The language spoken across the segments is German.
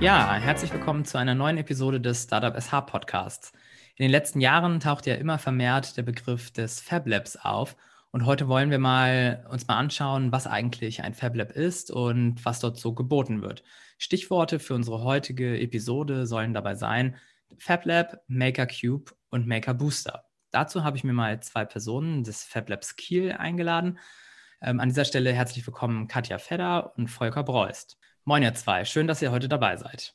Ja, herzlich willkommen zu einer neuen Episode des Startup SH Podcasts. In den letzten Jahren taucht ja immer vermehrt der Begriff des Fab Labs auf. Und heute wollen wir mal uns mal anschauen, was eigentlich ein Fab Lab ist und was dort so geboten wird. Stichworte für unsere heutige Episode sollen dabei sein Fab Lab, Maker Cube und Maker Booster. Dazu habe ich mir mal zwei Personen des Fab Labs Kiel eingeladen. Ähm, an dieser Stelle herzlich willkommen Katja Fedder und Volker Breust. Moin ihr zwei, schön, dass ihr heute dabei seid.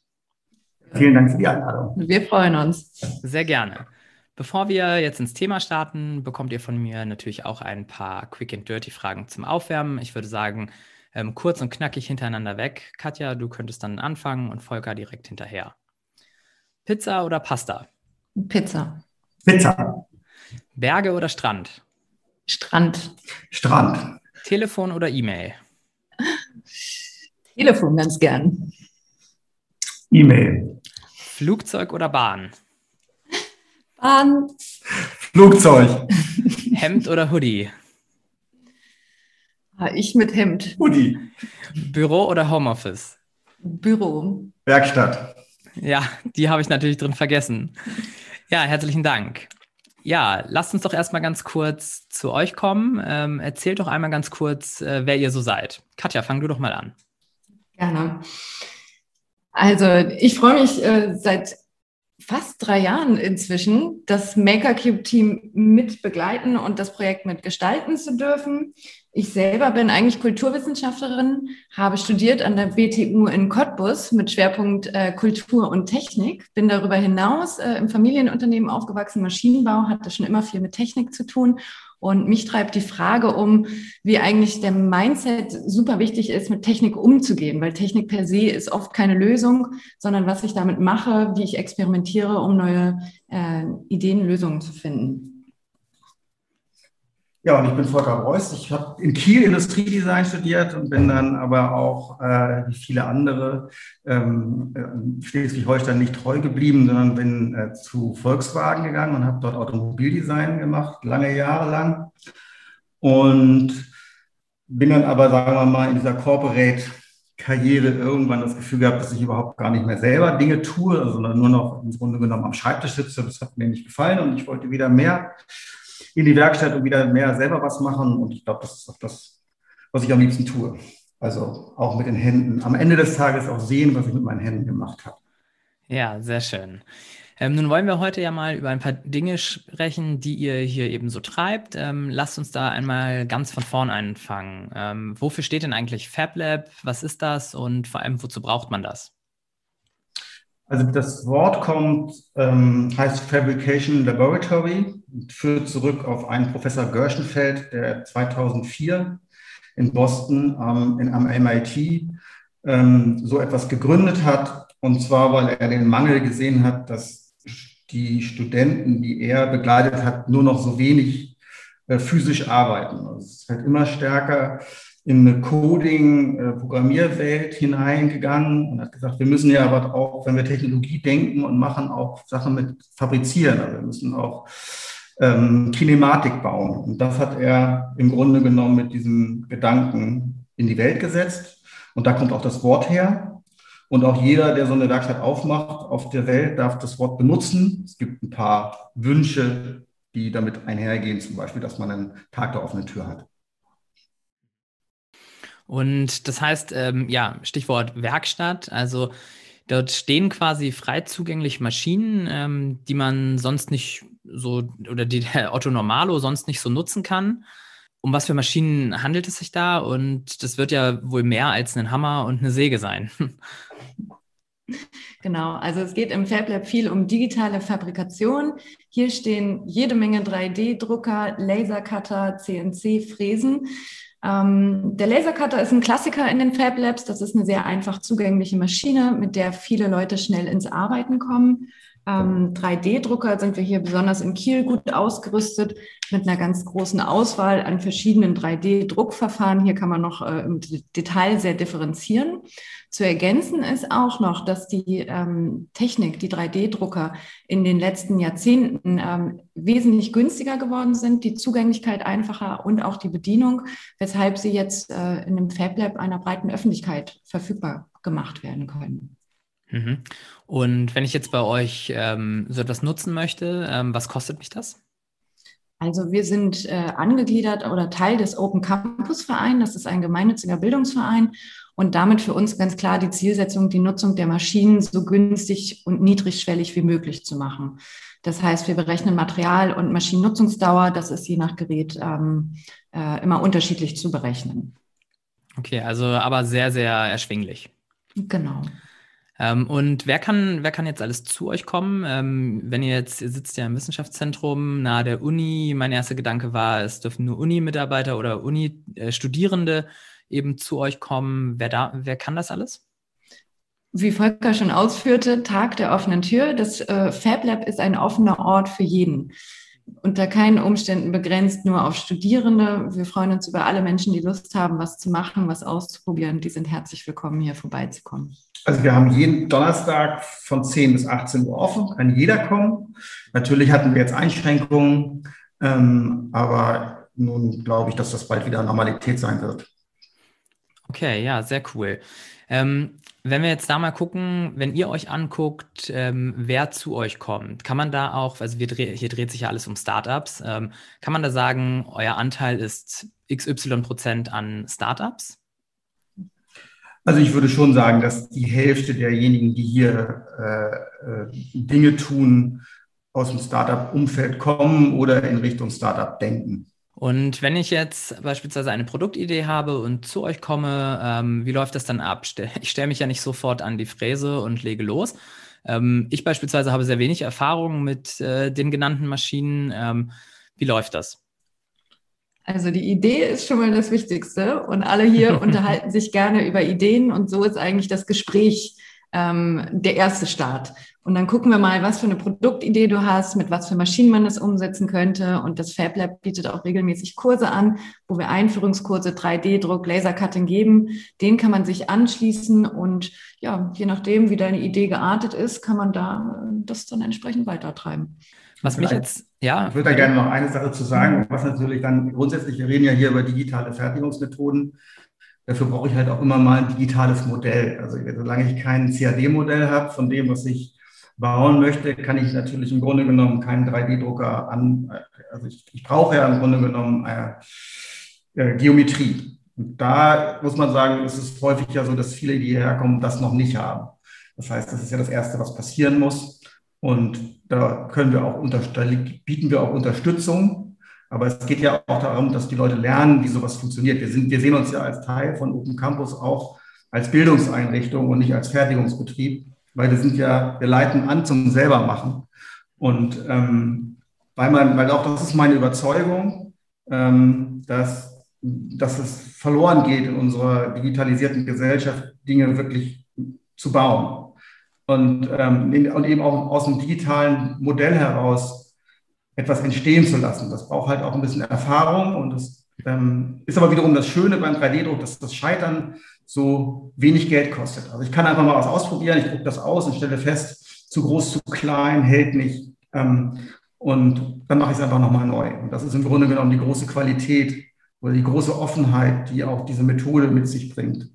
Vielen Dank für die Einladung. Wir freuen uns. Sehr gerne. Bevor wir jetzt ins Thema starten, bekommt ihr von mir natürlich auch ein paar Quick and Dirty Fragen zum Aufwärmen. Ich würde sagen, ähm, kurz und knackig hintereinander weg. Katja, du könntest dann anfangen und Volker direkt hinterher. Pizza oder Pasta? Pizza. Pizza. Berge oder Strand? Strand. Strand. Telefon oder E-Mail? Telefon ganz gern. E-Mail. Flugzeug oder Bahn? Bahn. Flugzeug. Hemd oder Hoodie? Ah, Ich mit Hemd. Hoodie. Büro oder Homeoffice? Büro. Werkstatt. Ja, die habe ich natürlich drin vergessen. Ja, herzlichen Dank. Ja, lasst uns doch erstmal ganz kurz zu euch kommen. Ähm, erzählt doch einmal ganz kurz, äh, wer ihr so seid. Katja, fang du doch mal an. Gerne. Also ich freue mich äh, seit fast drei Jahren inzwischen, das MakerCube-Team mit begleiten und das Projekt mit gestalten zu dürfen. Ich selber bin eigentlich Kulturwissenschaftlerin, habe studiert an der BTU in Cottbus mit Schwerpunkt äh, Kultur und Technik, bin darüber hinaus äh, im Familienunternehmen aufgewachsen, Maschinenbau, hatte schon immer viel mit Technik zu tun und mich treibt die Frage um, wie eigentlich der Mindset super wichtig ist, mit Technik umzugehen, weil Technik per se ist oft keine Lösung, sondern was ich damit mache, wie ich experimentiere, um neue äh, Ideen, Lösungen zu finden. Ja, und ich bin Volker Reuss. Ich habe in Kiel Industriedesign studiert und bin dann aber auch, äh, wie viele andere, ähm, äh, Schleswig-Holstein nicht treu geblieben, sondern bin äh, zu Volkswagen gegangen und habe dort Automobildesign gemacht, lange Jahre lang. Und bin dann aber, sagen wir mal, in dieser Corporate-Karriere irgendwann das Gefühl gehabt, dass ich überhaupt gar nicht mehr selber Dinge tue, sondern nur noch im Grunde genommen am Schreibtisch sitze. Das hat mir nicht gefallen und ich wollte wieder mehr in die Werkstatt und wieder mehr selber was machen. Und ich glaube, das ist auch das, was ich am liebsten tue. Also auch mit den Händen. Am Ende des Tages auch sehen, was ich mit meinen Händen gemacht habe. Ja, sehr schön. Ähm, nun wollen wir heute ja mal über ein paar Dinge sprechen, die ihr hier eben so treibt. Ähm, lasst uns da einmal ganz von vorn anfangen. Ähm, wofür steht denn eigentlich FabLab? Was ist das und vor allem, wozu braucht man das? Also das Wort kommt, ähm, heißt Fabrication Laboratory führt zurück auf einen Professor Gerschenfeld, der 2004 in Boston ähm, in, am MIT ähm, so etwas gegründet hat. Und zwar, weil er den Mangel gesehen hat, dass die Studenten, die er begleitet hat, nur noch so wenig äh, physisch arbeiten. Also es ist halt immer stärker in eine Coding-Programmierwelt hineingegangen und hat gesagt, wir müssen ja aber auch, wenn wir Technologie denken und machen, auch Sachen mit fabrizieren. Also wir müssen auch ähm, Kinematik bauen. Und das hat er im Grunde genommen mit diesem Gedanken in die Welt gesetzt. Und da kommt auch das Wort her. Und auch jeder, der so eine Werkstatt aufmacht auf der Welt, darf das Wort benutzen. Es gibt ein paar Wünsche, die damit einhergehen, zum Beispiel, dass man einen Tag der offenen Tür hat. Und das heißt, ähm, ja, Stichwort Werkstatt, also dort stehen quasi frei zugängliche Maschinen, ähm, die man sonst nicht so, oder die der Otto Normalo sonst nicht so nutzen kann. Um was für Maschinen handelt es sich da? Und das wird ja wohl mehr als ein Hammer und eine Säge sein. Genau, also es geht im FabLab viel um digitale Fabrikation. Hier stehen jede Menge 3D-Drucker, Lasercutter, CNC-Fräsen. Ähm, der Lasercutter ist ein Klassiker in den Fab Labs. Das ist eine sehr einfach zugängliche Maschine, mit der viele Leute schnell ins Arbeiten kommen. Ähm, 3D-Drucker sind wir hier besonders in Kiel gut ausgerüstet mit einer ganz großen Auswahl an verschiedenen 3D-Druckverfahren. Hier kann man noch äh, im Detail sehr differenzieren. Zu ergänzen ist auch noch, dass die ähm, Technik, die 3D-Drucker in den letzten Jahrzehnten ähm, wesentlich günstiger geworden sind, die Zugänglichkeit einfacher und auch die Bedienung, weshalb sie jetzt äh, in einem Fab Lab einer breiten Öffentlichkeit verfügbar gemacht werden können. Mhm. Und wenn ich jetzt bei euch ähm, so etwas nutzen möchte, ähm, was kostet mich das? Also wir sind äh, angegliedert oder Teil des Open Campus Verein. Das ist ein gemeinnütziger Bildungsverein und damit für uns ganz klar die Zielsetzung, die Nutzung der Maschinen so günstig und niedrigschwellig wie möglich zu machen. Das heißt, wir berechnen Material- und Maschinennutzungsdauer. Das ist je nach Gerät ähm, äh, immer unterschiedlich zu berechnen. Okay, also aber sehr, sehr erschwinglich. Genau. Ähm, und wer kann, wer kann jetzt alles zu euch kommen? Ähm, wenn ihr jetzt, ihr sitzt ja im Wissenschaftszentrum nahe der Uni, mein erster Gedanke war, es dürfen nur Uni-Mitarbeiter oder Uni-Studierende eben zu euch kommen. Wer, da, wer kann das alles? Wie Volker schon ausführte, Tag der offenen Tür. Das äh, Fab Lab ist ein offener Ort für jeden unter keinen Umständen begrenzt nur auf Studierende. Wir freuen uns über alle Menschen, die Lust haben, was zu machen, was auszuprobieren. Die sind herzlich willkommen, hier vorbeizukommen. Also wir haben jeden Donnerstag von 10 bis 18 Uhr offen, kann jeder kommen. Natürlich hatten wir jetzt Einschränkungen, ähm, aber nun glaube ich, dass das bald wieder Normalität sein wird. Okay, ja, sehr cool. Ähm, wenn wir jetzt da mal gucken, wenn ihr euch anguckt, ähm, wer zu euch kommt, kann man da auch, also dreh, hier dreht sich ja alles um Startups, ähm, kann man da sagen, euer Anteil ist XY Prozent an Startups? Also ich würde schon sagen, dass die Hälfte derjenigen, die hier äh, äh, Dinge tun, aus dem Startup-Umfeld kommen oder in Richtung Startup denken. Und wenn ich jetzt beispielsweise eine Produktidee habe und zu euch komme, ähm, wie läuft das dann ab? Ich stelle mich ja nicht sofort an die Fräse und lege los. Ähm, ich beispielsweise habe sehr wenig Erfahrung mit äh, den genannten Maschinen. Ähm, wie läuft das? Also die Idee ist schon mal das Wichtigste und alle hier unterhalten sich gerne über Ideen und so ist eigentlich das Gespräch ähm, der erste Start. Und dann gucken wir mal, was für eine Produktidee du hast, mit was für Maschinen man das umsetzen könnte. Und das Fab Lab bietet auch regelmäßig Kurse an, wo wir Einführungskurse 3D-Druck, Lasercutting geben. Den kann man sich anschließen und ja, je nachdem, wie deine Idee geartet ist, kann man da äh, das dann entsprechend weitertreiben. Was mich jetzt, ja. Ich würde da gerne noch eine Sache zu sagen, was natürlich dann grundsätzlich, wir reden ja hier über digitale Fertigungsmethoden. Dafür brauche ich halt auch immer mal ein digitales Modell. Also solange ich kein CAD-Modell habe von dem, was ich bauen möchte, kann ich natürlich im Grunde genommen keinen 3D-Drucker an. Also ich, ich, brauche ja im Grunde genommen äh, äh, Geometrie. Und da muss man sagen, ist es häufig ja so, dass viele, die hierher kommen, das noch nicht haben. Das heißt, das ist ja das Erste, was passieren muss. Und da können wir auch bieten wir auch Unterstützung. Aber es geht ja auch darum, dass die Leute lernen, wie sowas funktioniert. Wir, sind, wir sehen uns ja als Teil von Open Campus auch als Bildungseinrichtung und nicht als Fertigungsbetrieb weil wir sind ja, wir leiten an zum selbermachen. Und ähm, weil man, weil auch das ist meine Überzeugung, ähm, dass, dass es verloren geht in unserer digitalisierten Gesellschaft, Dinge wirklich zu bauen. Und, ähm, und eben auch aus dem digitalen Modell heraus etwas entstehen zu lassen. Das braucht halt auch ein bisschen Erfahrung und das ähm, ist aber wiederum das Schöne beim 3D-Druck, dass das Scheitern so wenig Geld kostet. Also ich kann einfach mal was ausprobieren, ich drucke das aus und stelle fest, zu groß, zu klein, hält nicht. Ähm, und dann mache ich es einfach nochmal neu. Und das ist im Grunde genommen die große Qualität oder die große Offenheit, die auch diese Methode mit sich bringt.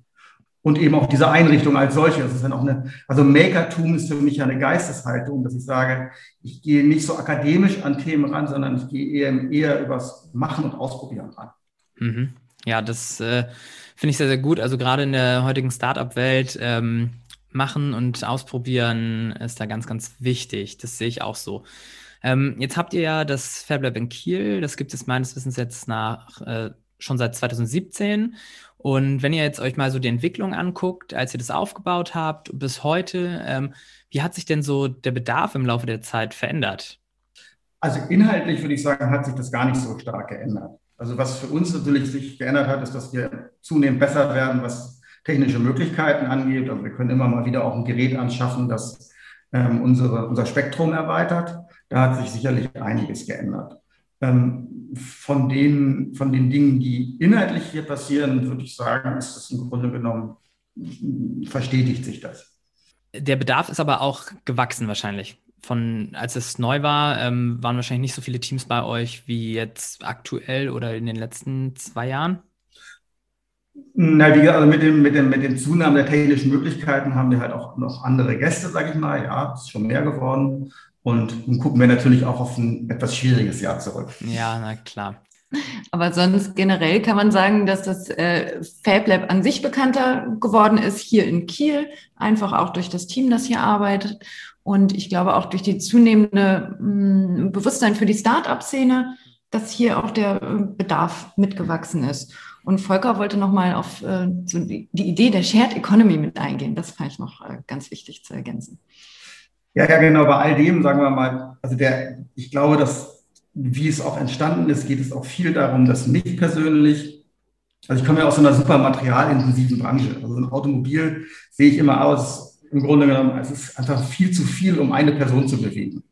Und eben auch diese Einrichtung als solche. Das ist dann auch eine, also Makertum ist für mich eine Geisteshaltung, dass ich sage, ich gehe nicht so akademisch an Themen ran, sondern ich gehe eher, eher übers Machen und Ausprobieren ran. Mhm. Ja, das äh, finde ich sehr, sehr gut. Also gerade in der heutigen Startup-Welt ähm, machen und ausprobieren ist da ganz, ganz wichtig. Das sehe ich auch so. Ähm, jetzt habt ihr ja das FabLab in Kiel. Das gibt es meines Wissens jetzt nach äh, schon seit 2017. Und wenn ihr jetzt euch mal so die Entwicklung anguckt, als ihr das aufgebaut habt bis heute, ähm, wie hat sich denn so der Bedarf im Laufe der Zeit verändert? Also inhaltlich würde ich sagen, hat sich das gar nicht so stark geändert. Also was für uns natürlich sich geändert hat, ist, dass wir zunehmend besser werden, was technische Möglichkeiten angeht. Also wir können immer mal wieder auch ein Gerät anschaffen, das ähm, unsere, unser Spektrum erweitert. Da hat sich sicherlich einiges geändert. Ähm, von, den, von den Dingen, die inhaltlich hier passieren, würde ich sagen, ist das im Grunde genommen, verstetigt sich das. Der Bedarf ist aber auch gewachsen wahrscheinlich von, als es neu war, ähm, waren wahrscheinlich nicht so viele Teams bei euch wie jetzt aktuell oder in den letzten zwei Jahren? Na, wie gesagt, also mit dem, mit dem, mit dem Zunahmen der technischen Möglichkeiten haben wir halt auch noch andere Gäste, sage ich mal. Ja, es ist schon mehr geworden. Und nun gucken wir natürlich auch auf ein etwas schwieriges Jahr zurück. Ja, na klar. Aber sonst generell kann man sagen, dass das äh, Fab Lab an sich bekannter geworden ist hier in Kiel, einfach auch durch das Team, das hier arbeitet. Und ich glaube auch durch die zunehmende mh, mm, Bewusstsein für die Start-up-Szene, dass hier auch der äh, Bedarf mitgewachsen ist. Und Volker wollte nochmal auf äh, so die, die, Idee der Shared Economy mit eingehen. Das fand ich noch äh, ganz wichtig zu ergänzen. Ja, ja, genau. Bei all dem, sagen wir mal, also der, ich glaube, dass wie es auch entstanden ist, geht es auch viel darum, dass mich persönlich, also ich komme ja aus einer super materialintensiven Branche. Also ein Automobil sehe ich immer aus, im Grunde genommen, es ist einfach viel zu viel, um eine Person zu bewegen.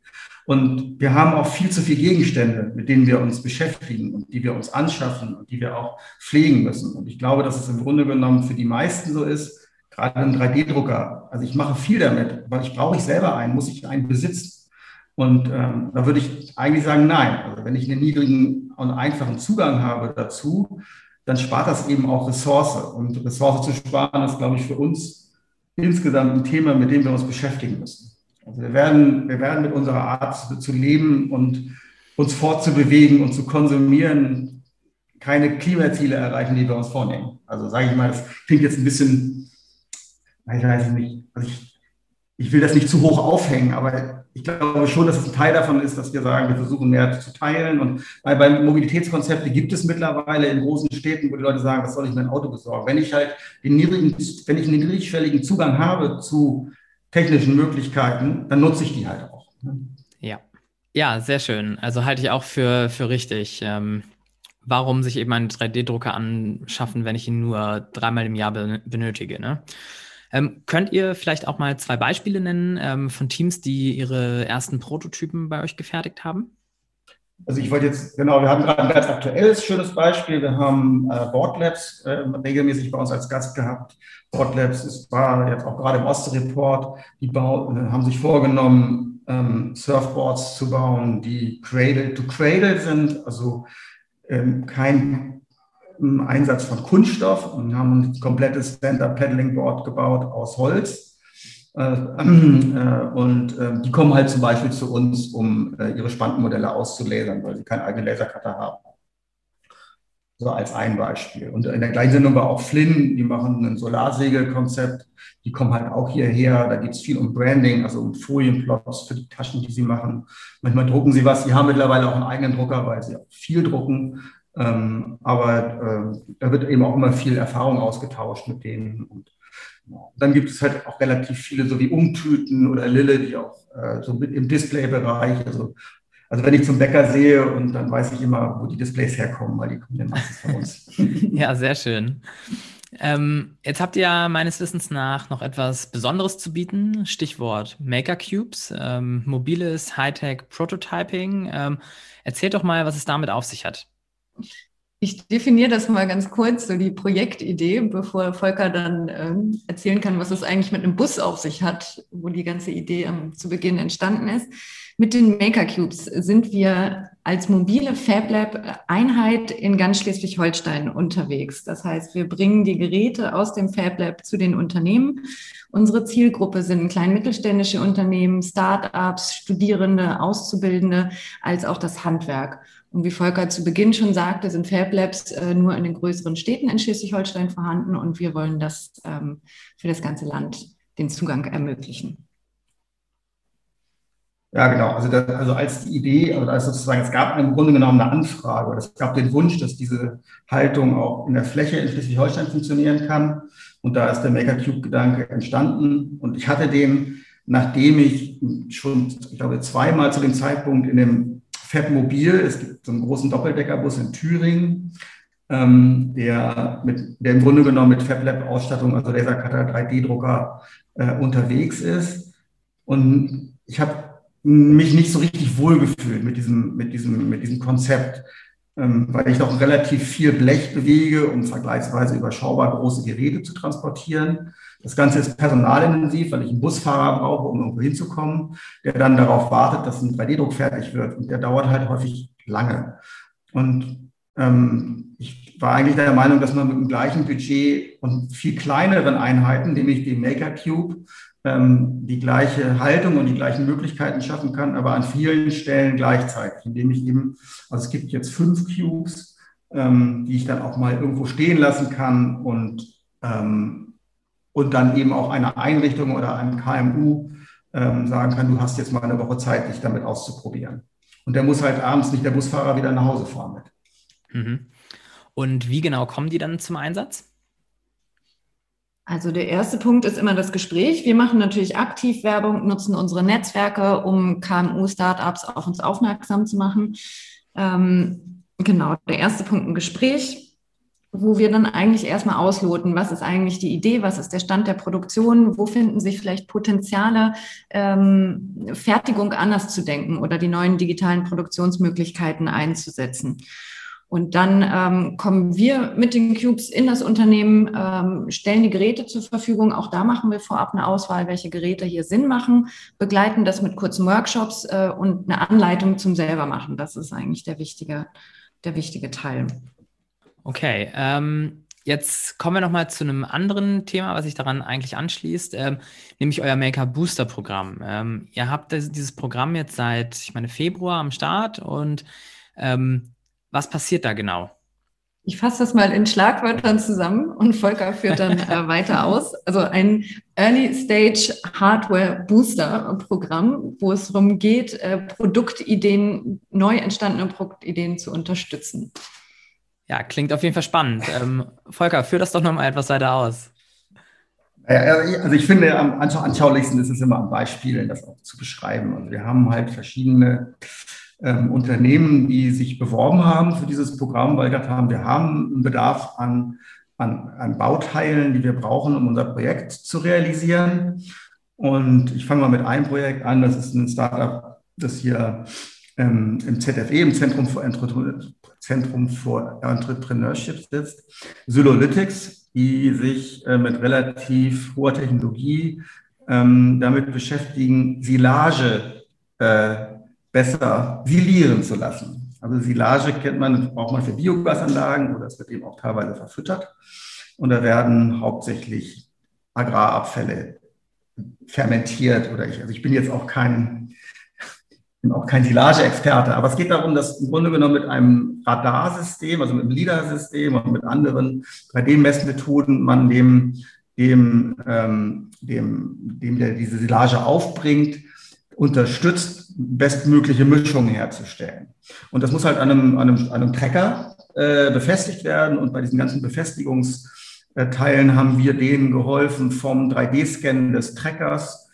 Und wir haben auch viel zu viele Gegenstände, mit denen wir uns beschäftigen und die wir uns anschaffen und die wir auch pflegen müssen. Und ich glaube, dass es im Grunde genommen für die meisten so ist, gerade ein 3D-Drucker. Also ich mache viel damit, aber ich brauche ich selber einen, muss ich einen besitzen. Und ähm, da würde ich eigentlich sagen, nein. Also wenn ich einen niedrigen und einfachen Zugang habe dazu, dann spart das eben auch Ressource. Und Ressource zu sparen ist, glaube ich, für uns insgesamt ein Thema, mit dem wir uns beschäftigen müssen. Also wir werden, wir werden mit unserer Art zu leben und uns fortzubewegen und zu konsumieren keine Klimaziele erreichen, die wir uns vornehmen. Also sage ich mal, das klingt jetzt ein bisschen, ich weiß nicht, also ich, ich will das nicht zu hoch aufhängen, aber ich glaube schon, dass es ein Teil davon ist, dass wir sagen, wir versuchen mehr zu teilen. Und bei, bei Mobilitätskonzepte gibt es mittlerweile in großen Städten, wo die Leute sagen, was soll ich mein Auto besorgen? Wenn ich halt den niedrigen, wenn ich einen niedrigschwelligen Zugang habe zu technischen Möglichkeiten, dann nutze ich die halt auch. Ja. Ja, sehr schön. Also halte ich auch für, für richtig. Ähm, warum sich eben einen 3D-Drucker anschaffen, wenn ich ihn nur dreimal im Jahr benötige? Ne? Ähm, könnt ihr vielleicht auch mal zwei Beispiele nennen ähm, von Teams, die ihre ersten Prototypen bei euch gefertigt haben? Also ich wollte jetzt, genau, wir haben gerade ein ganz aktuelles, schönes Beispiel. Wir haben äh, Boardlabs äh, regelmäßig bei uns als Gast gehabt. Boardlabs ist, war jetzt auch gerade im Osterreport. Die bau, äh, haben sich vorgenommen, ähm, Surfboards zu bauen, die Cradle to Cradle sind, also ähm, kein Einsatz von Kunststoff und haben ein komplettes Stand-Up-Paddling-Board gebaut aus Holz. Äh, äh, und äh, die kommen halt zum Beispiel zu uns, um ihre Spantenmodelle auszulasern, weil sie keinen eigenen Lasercutter haben. So als ein Beispiel. Und in der gleichen Sendung war auch Flynn, die machen ein Solarsegelkonzept. Die kommen halt auch hierher. Da geht es viel um Branding, also um Folienplots für die Taschen, die sie machen. Manchmal drucken sie was. Sie haben mittlerweile auch einen eigenen Drucker, weil sie auch viel drucken. Ähm, aber äh, da wird eben auch immer viel Erfahrung ausgetauscht mit denen. Und ja, dann gibt es halt auch relativ viele, so wie Umtüten oder Lille, die auch äh, so mit im Displaybereich, also also wenn ich zum Bäcker sehe und dann weiß ich immer, wo die Displays herkommen, weil die kommen ja meistens von uns. ja, sehr schön. Ähm, jetzt habt ihr meines Wissens nach noch etwas Besonderes zu bieten. Stichwort Maker Cubes, ähm, mobiles Hightech Prototyping. Ähm, erzählt doch mal, was es damit auf sich hat. Ich definiere das mal ganz kurz, so die Projektidee, bevor Volker dann ähm, erzählen kann, was es eigentlich mit einem Bus auf sich hat, wo die ganze Idee ähm, zu Beginn entstanden ist. Mit den Maker Cubes sind wir als mobile FabLab-Einheit in ganz Schleswig-Holstein unterwegs. Das heißt, wir bringen die Geräte aus dem FabLab zu den Unternehmen. Unsere Zielgruppe sind klein mittelständische Unternehmen, Start-ups, Studierende, Auszubildende, als auch das Handwerk. Und wie Volker zu Beginn schon sagte, sind Fab Labs äh, nur in den größeren Städten in Schleswig-Holstein vorhanden und wir wollen das ähm, für das ganze Land den Zugang ermöglichen. Ja, genau. Also, das, also als die Idee, also als sozusagen, es gab im Grunde genommen eine Anfrage oder es gab den Wunsch, dass diese Haltung auch in der Fläche in Schleswig-Holstein funktionieren kann. Und da ist der Maker Cube-Gedanke entstanden. Und ich hatte den, nachdem ich schon, ich glaube, zweimal zu dem Zeitpunkt in dem Fab Mobil. Es gibt so einen großen Doppeldeckerbus in Thüringen, ähm, der, mit, der im Grunde genommen mit FabLab-Ausstattung, also Lasercutter, 3D-Drucker äh, unterwegs ist. Und ich habe mich nicht so richtig wohlgefühlt mit diesem, mit diesem, mit diesem Konzept, ähm, weil ich doch relativ viel Blech bewege, um vergleichsweise überschaubar große Geräte zu transportieren. Das Ganze ist personalintensiv, weil ich einen Busfahrer brauche, um irgendwo hinzukommen, der dann darauf wartet, dass ein 3D-Druck fertig wird. Und der dauert halt häufig lange. Und ähm, ich war eigentlich der Meinung, dass man mit dem gleichen Budget und viel kleineren Einheiten, nämlich dem Maker Cube, ähm, die gleiche Haltung und die gleichen Möglichkeiten schaffen kann, aber an vielen Stellen gleichzeitig, indem ich eben, also es gibt jetzt fünf Cubes, ähm, die ich dann auch mal irgendwo stehen lassen kann und, ähm, und dann eben auch eine Einrichtung oder einem KMU ähm, sagen kann, du hast jetzt mal eine Woche Zeit, dich damit auszuprobieren. Und der muss halt abends nicht der Busfahrer wieder nach Hause fahren mit. Mhm. Und wie genau kommen die dann zum Einsatz? Also der erste Punkt ist immer das Gespräch. Wir machen natürlich aktiv Werbung, nutzen unsere Netzwerke, um KMU-Startups auf uns aufmerksam zu machen. Ähm, genau, der erste Punkt ein Gespräch, wo wir dann eigentlich erstmal ausloten, was ist eigentlich die Idee, was ist der Stand der Produktion, wo finden sich vielleicht Potenziale, ähm, Fertigung anders zu denken oder die neuen digitalen Produktionsmöglichkeiten einzusetzen. Und dann ähm, kommen wir mit den Cubes in das Unternehmen, ähm, stellen die Geräte zur Verfügung. Auch da machen wir vorab eine Auswahl, welche Geräte hier Sinn machen, begleiten das mit kurzen Workshops äh, und eine Anleitung zum selber machen. Das ist eigentlich der wichtige, der wichtige Teil. Okay, ähm, jetzt kommen wir nochmal zu einem anderen Thema, was sich daran eigentlich anschließt, ähm, nämlich euer Maker Booster Programm. Ähm, ihr habt das, dieses Programm jetzt seit, ich meine, Februar am Start und ähm, was passiert da genau? Ich fasse das mal in Schlagwörtern zusammen und Volker führt dann äh, weiter aus. Also ein Early Stage Hardware Booster Programm, wo es darum geht, äh, Produktideen, neu entstandene Produktideen zu unterstützen. Ja, klingt auf jeden Fall spannend. Ähm, Volker, führ das doch nochmal etwas weiter aus. Also ich finde, am anschaulichsten ist es immer am Beispielen, das auch zu beschreiben. Also wir haben halt verschiedene ähm, Unternehmen, die sich beworben haben für dieses Programm, weil gesagt haben, wir haben einen Bedarf an, an, an Bauteilen, die wir brauchen, um unser Projekt zu realisieren. Und ich fange mal mit einem Projekt an, das ist ein Startup, das hier ähm, im ZFE, im Zentrum für, Zentrum für Entrepreneurship sitzt, Sylolytics, die sich äh, mit relativ hoher Technologie ähm, damit beschäftigen, Silage äh, besser silieren zu lassen. Also Silage kennt man, braucht man für Biogasanlagen oder es wird eben auch teilweise verfüttert. Und da werden hauptsächlich Agrarabfälle fermentiert oder ich, also ich bin jetzt auch kein, bin auch kein Silage-Experte, aber es geht darum, dass im Grunde genommen mit einem Radarsystem, also mit einem LIDAR-System und mit anderen 3D-Messmethoden man dem, dem, ähm, dem, dem, der diese Silage aufbringt, unterstützt, bestmögliche Mischungen herzustellen. Und das muss halt an einem, an einem, an einem Trecker äh, befestigt werden. Und bei diesen ganzen Befestigungsteilen haben wir denen geholfen, vom 3D-Scannen des Treckers ähm,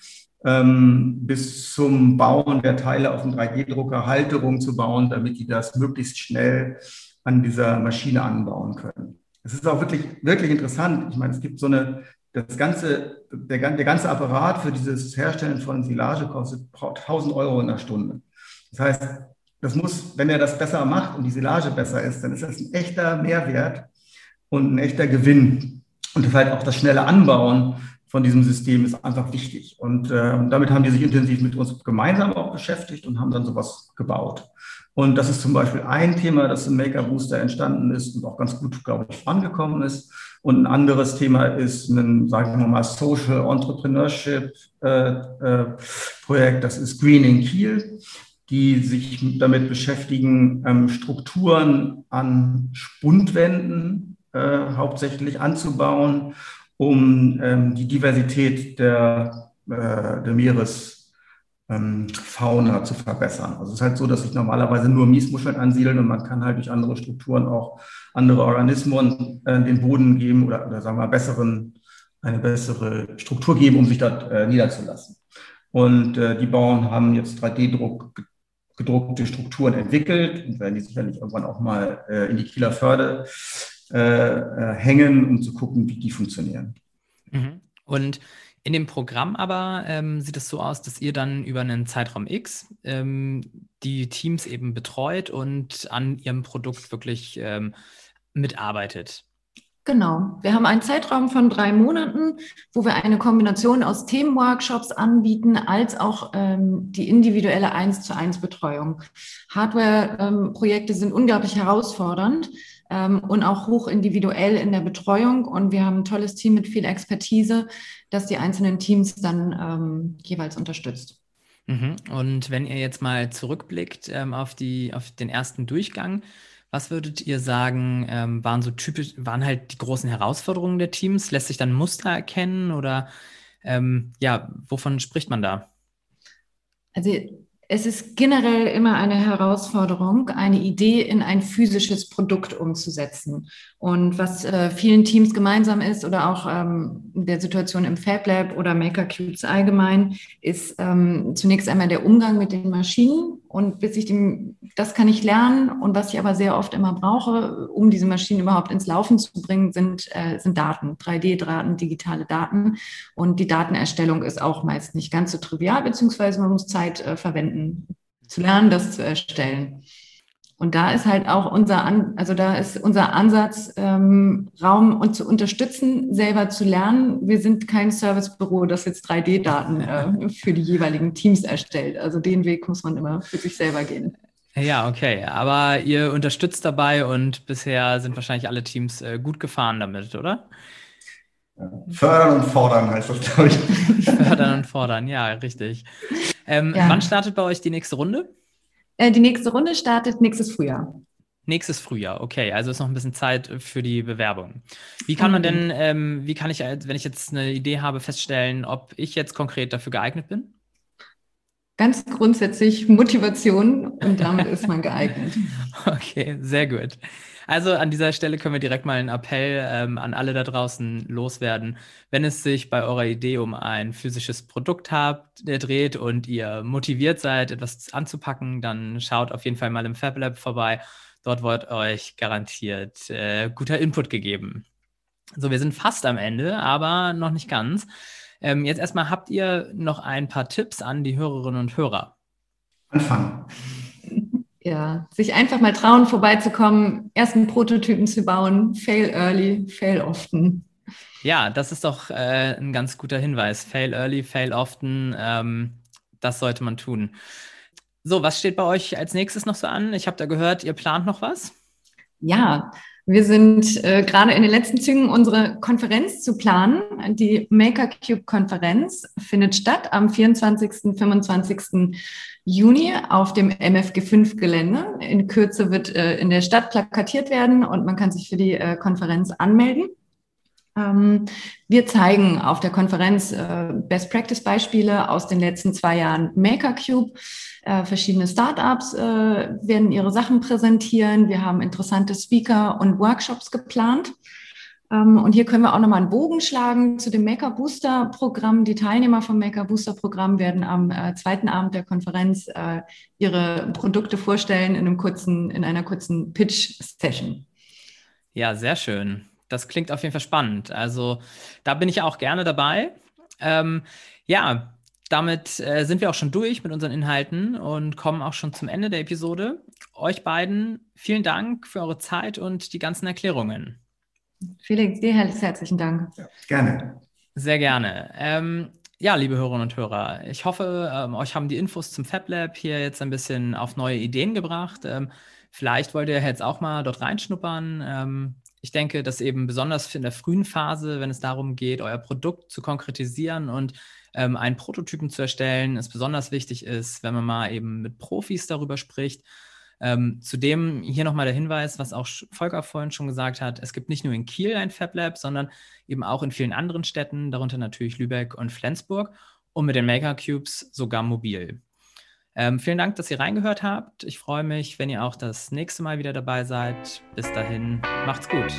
bis zum Bauen der Teile auf dem 3D-Drucker Halterungen zu bauen, damit die das möglichst schnell an dieser Maschine anbauen können. Es ist auch wirklich, wirklich interessant. Ich meine, es gibt so eine das ganze, der, der ganze Apparat für dieses Herstellen von Silage kostet 1000 Euro in der Stunde. Das heißt, das muss, wenn er das besser macht und die Silage besser ist, dann ist das ein echter Mehrwert und ein echter Gewinn. Und halt auch das schnelle Anbauen von diesem System ist einfach wichtig. Und äh, damit haben die sich intensiv mit uns gemeinsam auch beschäftigt und haben dann sowas gebaut. Und das ist zum Beispiel ein Thema, das im Maker Booster entstanden ist und auch ganz gut, glaube ich, angekommen ist. Und ein anderes Thema ist ein, sagen wir mal, Social Entrepreneurship äh, äh, Projekt, das ist Green in Kiel, die sich damit beschäftigen, ähm, Strukturen an Spundwänden äh, hauptsächlich anzubauen, um ähm, die Diversität der, äh, der Meeres ähm, zu verbessern. Also es ist halt so, dass sich normalerweise nur Miesmuscheln ansiedeln und man kann halt durch andere Strukturen auch andere Organismen äh, den Boden geben oder, oder sagen wir besseren, eine bessere Struktur geben, um sich dort äh, niederzulassen. Und äh, die Bauern haben jetzt 3D-Druck gedruckte Strukturen entwickelt und werden die sicherlich irgendwann auch mal äh, in die Kieler Förde äh, äh, hängen, um zu gucken, wie die funktionieren. Mhm. Und in dem Programm aber ähm, sieht es so aus, dass ihr dann über einen Zeitraum X ähm, die Teams eben betreut und an ihrem Produkt wirklich ähm, mitarbeitet. Genau. Wir haben einen Zeitraum von drei Monaten, wo wir eine Kombination aus Themenworkshops anbieten, als auch ähm, die individuelle 1 zu 1 Betreuung. Hardware-Projekte ähm, sind unglaublich herausfordernd und auch hoch individuell in der Betreuung. Und wir haben ein tolles Team mit viel Expertise, das die einzelnen Teams dann ähm, jeweils unterstützt. Mhm. Und wenn ihr jetzt mal zurückblickt ähm, auf, die, auf den ersten Durchgang, was würdet ihr sagen, ähm, waren so typisch, waren halt die großen Herausforderungen der Teams? Lässt sich dann Muster erkennen oder ähm, ja, wovon spricht man da? Also es ist generell immer eine Herausforderung, eine Idee in ein physisches Produkt umzusetzen. Und was äh, vielen Teams gemeinsam ist oder auch ähm, der Situation im Fab Lab oder Maker Cubes allgemein, ist ähm, zunächst einmal der Umgang mit den Maschinen. Und bis ich dem, das kann ich lernen. Und was ich aber sehr oft immer brauche, um diese Maschinen überhaupt ins Laufen zu bringen, sind, äh, sind Daten, 3D-Daten, digitale Daten. Und die Datenerstellung ist auch meist nicht ganz so trivial, beziehungsweise man muss Zeit äh, verwenden, zu lernen, das zu erstellen. Und da ist halt auch unser, An also da ist unser Ansatz, ähm, Raum und zu unterstützen, selber zu lernen. Wir sind kein Servicebüro, das jetzt 3D-Daten äh, für die jeweiligen Teams erstellt. Also den Weg muss man immer für sich selber gehen. Ja, okay. Aber ihr unterstützt dabei und bisher sind wahrscheinlich alle Teams äh, gut gefahren damit, oder? Fördern und fordern heißt das, glaube ich. Fördern und fordern, ja, richtig. Ähm, ja. Wann startet bei euch die nächste Runde? Äh, die nächste Runde startet nächstes Frühjahr. Nächstes Frühjahr, okay. Also ist noch ein bisschen Zeit für die Bewerbung. Wie kann man denn, ähm, wie kann ich, wenn ich jetzt eine Idee habe, feststellen, ob ich jetzt konkret dafür geeignet bin? Ganz grundsätzlich Motivation und damit ist man geeignet. Okay, sehr gut. Also an dieser Stelle können wir direkt mal einen Appell ähm, an alle da draußen loswerden. Wenn es sich bei eurer Idee um ein physisches Produkt habt, der dreht und ihr motiviert seid, etwas anzupacken, dann schaut auf jeden Fall mal im Fab Lab vorbei. Dort wird euch garantiert äh, guter Input gegeben. So, wir sind fast am Ende, aber noch nicht ganz. Ähm, jetzt erstmal habt ihr noch ein paar Tipps an die Hörerinnen und Hörer. Anfangen ja, sich einfach mal trauen, vorbeizukommen, ersten Prototypen zu bauen, fail early, fail often. Ja, das ist doch äh, ein ganz guter Hinweis. Fail early, fail often. Ähm, das sollte man tun. So, was steht bei euch als nächstes noch so an? Ich habe da gehört, ihr plant noch was? Ja, wir sind äh, gerade in den letzten Zügen, unsere Konferenz zu planen. Die Maker Cube Konferenz findet statt am 24. 25. Juni auf dem MFG5 Gelände. In Kürze wird äh, in der Stadt plakatiert werden und man kann sich für die äh, Konferenz anmelden. Ähm, wir zeigen auf der Konferenz äh, Best Practice Beispiele aus den letzten zwei Jahren MakerCube. Äh, verschiedene Startups äh, werden ihre Sachen präsentieren. Wir haben interessante Speaker und Workshops geplant. Ähm, und hier können wir auch nochmal einen Bogen schlagen zu dem Maker Booster Programm. Die Teilnehmer vom Maker Booster Programm werden am zweiten Abend der Konferenz ihre Produkte vorstellen in einem kurzen, in einer kurzen Pitch Session. Ja, sehr schön das klingt auf jeden Fall spannend. Also da bin ich auch gerne dabei. Ähm, ja, damit äh, sind wir auch schon durch mit unseren Inhalten und kommen auch schon zum Ende der Episode. Euch beiden vielen Dank für eure Zeit und die ganzen Erklärungen. Felix, dir herzlichen Dank. Ja, gerne. Sehr gerne. Ähm, ja, liebe Hörerinnen und Hörer, ich hoffe, ähm, euch haben die Infos zum FabLab hier jetzt ein bisschen auf neue Ideen gebracht. Ähm, vielleicht wollt ihr jetzt auch mal dort reinschnuppern. Ich denke, dass eben besonders in der frühen Phase, wenn es darum geht, euer Produkt zu konkretisieren und ähm, einen Prototypen zu erstellen, es besonders wichtig ist, wenn man mal eben mit Profis darüber spricht. Ähm, zudem hier nochmal der Hinweis, was auch Volker vorhin schon gesagt hat, es gibt nicht nur in Kiel ein Fab Lab, sondern eben auch in vielen anderen Städten, darunter natürlich Lübeck und Flensburg und mit den Maker Cubes sogar mobil. Ähm, vielen Dank, dass ihr reingehört habt. Ich freue mich, wenn ihr auch das nächste Mal wieder dabei seid. Bis dahin, macht's gut.